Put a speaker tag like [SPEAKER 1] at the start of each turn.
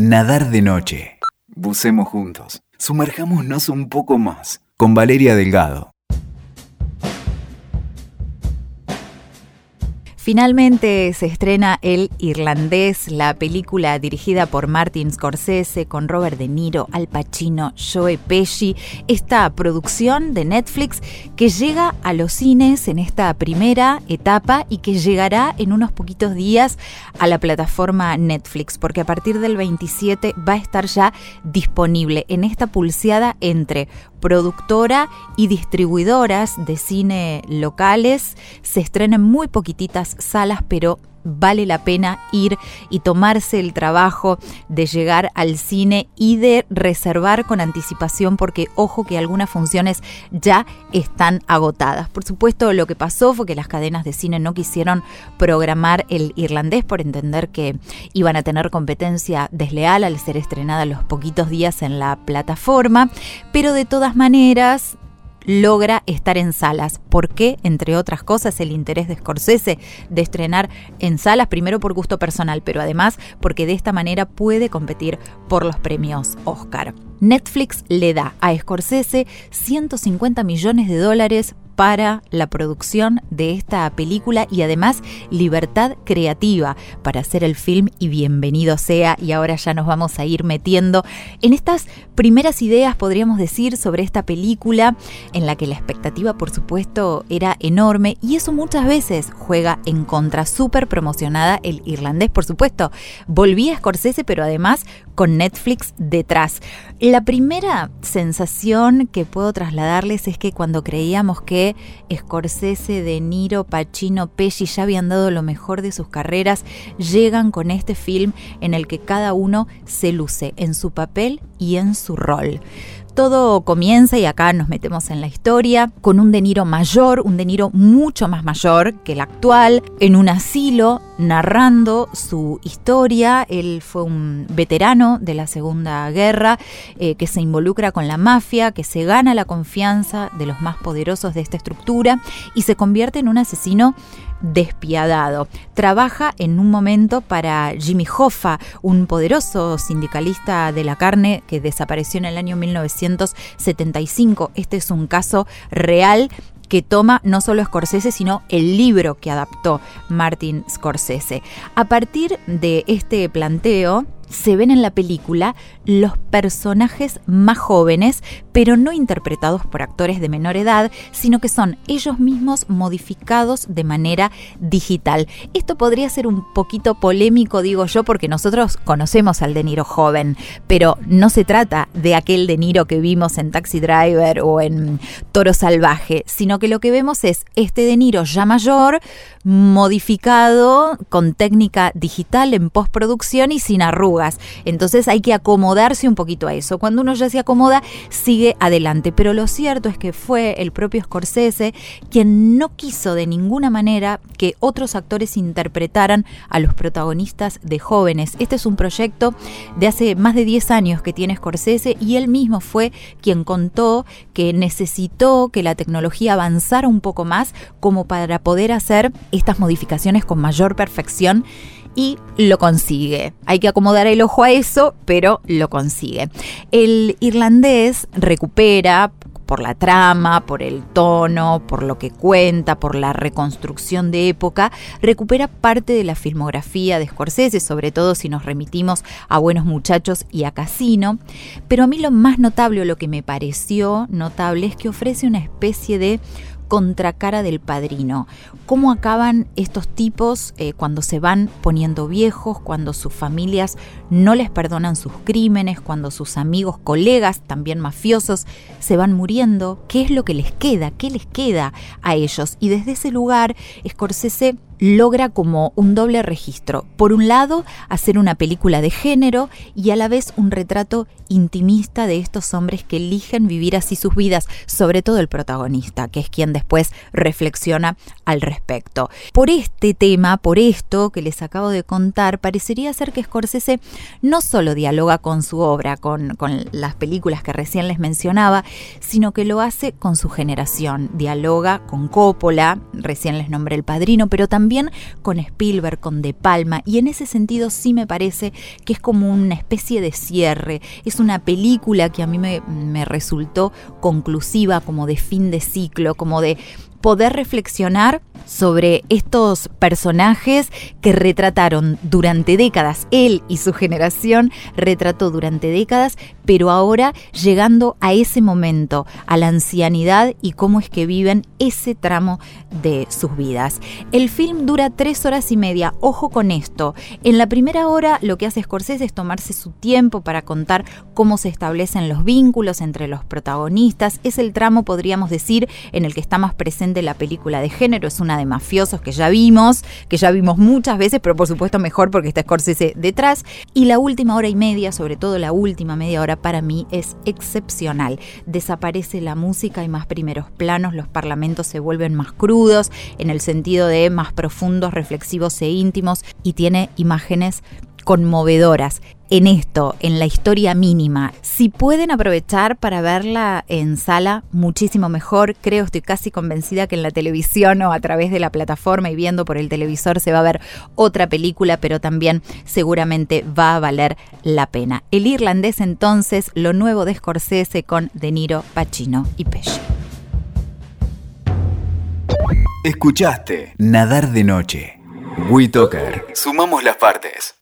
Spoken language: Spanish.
[SPEAKER 1] Nadar de noche. Bucemos juntos. Sumerjámonos un poco más. Con Valeria Delgado.
[SPEAKER 2] Finalmente se estrena El Irlandés, la película dirigida por Martin Scorsese con Robert De Niro, Al Pacino, Joe Pesci. Esta producción de Netflix que llega a los cines en esta primera etapa y que llegará en unos poquitos días a la plataforma Netflix, porque a partir del 27 va a estar ya disponible en esta pulseada entre productora y distribuidoras de cine locales. Se estrenan muy poquititas salas, pero vale la pena ir y tomarse el trabajo de llegar al cine y de reservar con anticipación porque ojo que algunas funciones ya están agotadas. Por supuesto lo que pasó fue que las cadenas de cine no quisieron programar el irlandés por entender que iban a tener competencia desleal al ser estrenada los poquitos días en la plataforma, pero de todas maneras logra estar en salas. ¿Por qué? Entre otras cosas, el interés de Scorsese de estrenar en salas, primero por gusto personal, pero además porque de esta manera puede competir por los premios Oscar. Netflix le da a Scorsese 150 millones de dólares para la producción de esta película y además libertad creativa para hacer el film y bienvenido sea. Y ahora ya nos vamos a ir metiendo en estas primeras ideas, podríamos decir, sobre esta película en la que la expectativa, por supuesto, era enorme y eso muchas veces juega en contra. Súper promocionada el irlandés, por supuesto. Volvía a Scorsese, pero además con Netflix detrás. La primera sensación que puedo trasladarles es que cuando creíamos que Scorsese, De Niro, Pacino, Pesci ya habían dado lo mejor de sus carreras, llegan con este film en el que cada uno se luce en su papel y en su rol todo comienza, y acá nos metemos en la historia, con un De Niro mayor, un De Niro mucho más mayor que el actual, en un asilo, narrando su historia. Él fue un veterano de la Segunda Guerra, eh, que se involucra con la mafia, que se gana la confianza de los más poderosos de esta estructura y se convierte en un asesino despiadado. Trabaja en un momento para Jimmy Hoffa, un poderoso sindicalista de la carne que desapareció en el año 1975. Este es un caso real que toma no solo Scorsese, sino el libro que adaptó Martin Scorsese. A partir de este planteo, se ven en la película los personajes más jóvenes, pero no interpretados por actores de menor edad, sino que son ellos mismos modificados de manera digital. Esto podría ser un poquito polémico, digo yo, porque nosotros conocemos al De Niro joven, pero no se trata de aquel De Niro que vimos en Taxi Driver o en Toro Salvaje, sino que lo que vemos es este De Niro ya mayor, modificado con técnica digital en postproducción y sin arrugas. Entonces hay que acomodarse un poquito a eso. Cuando uno ya se acomoda, sigue adelante. Pero lo cierto es que fue el propio Scorsese quien no quiso de ninguna manera que otros actores interpretaran a los protagonistas de jóvenes. Este es un proyecto de hace más de 10 años que tiene Scorsese y él mismo fue quien contó que necesitó que la tecnología avanzara un poco más como para poder hacer estas modificaciones con mayor perfección y lo consigue. Hay que acomodar el ojo a eso, pero lo consigue. El irlandés recupera por la trama, por el tono, por lo que cuenta, por la reconstrucción de época, recupera parte de la filmografía de Scorsese, sobre todo si nos remitimos a Buenos Muchachos y a Casino, pero a mí lo más notable o lo que me pareció notable es que ofrece una especie de contracara del padrino. ¿Cómo acaban estos tipos eh, cuando se van poniendo viejos, cuando sus familias no les perdonan sus crímenes, cuando sus amigos, colegas, también mafiosos, se van muriendo? ¿Qué es lo que les queda? ¿Qué les queda a ellos? Y desde ese lugar, Scorsese logra como un doble registro. Por un lado, hacer una película de género y a la vez un retrato intimista de estos hombres que eligen vivir así sus vidas, sobre todo el protagonista, que es quien después reflexiona al respecto. Por este tema, por esto que les acabo de contar, parecería ser que Scorsese no solo dialoga con su obra, con, con las películas que recién les mencionaba, sino que lo hace con su generación. Dialoga con Coppola, recién les nombré el padrino, pero también con Spielberg, con De Palma, y en ese sentido sí me parece que es como una especie de cierre. Es una película que a mí me resultó conclusiva, como de fin de ciclo, como de poder reflexionar sobre estos personajes que retrataron durante décadas, él y su generación retrató durante décadas, pero ahora llegando a ese momento, a la ancianidad y cómo es que viven ese tramo de sus vidas. El film dura tres horas y media, ojo con esto, en la primera hora lo que hace Scorsese es tomarse su tiempo para contar cómo se establecen los vínculos entre los protagonistas, es el tramo, podríamos decir, en el que está más presente la película de género, es una de mafiosos que ya vimos, que ya vimos muchas veces, pero por supuesto mejor porque está Scorsese detrás. Y la última hora y media, sobre todo la última media hora, para mí es excepcional. Desaparece la música, hay más primeros planos, los parlamentos se vuelven más crudos, en el sentido de más profundos, reflexivos e íntimos, y tiene imágenes conmovedoras en esto, en la historia mínima. Si pueden aprovechar para verla en sala, muchísimo mejor. Creo, estoy casi convencida que en la televisión o a través de la plataforma y viendo por el televisor se va a ver otra película, pero también seguramente va a valer la pena. El irlandés entonces, lo nuevo de Scorsese con De Niro, Pacino y Pesci.
[SPEAKER 1] Escuchaste Nadar de Noche. WeToker. Sumamos las partes.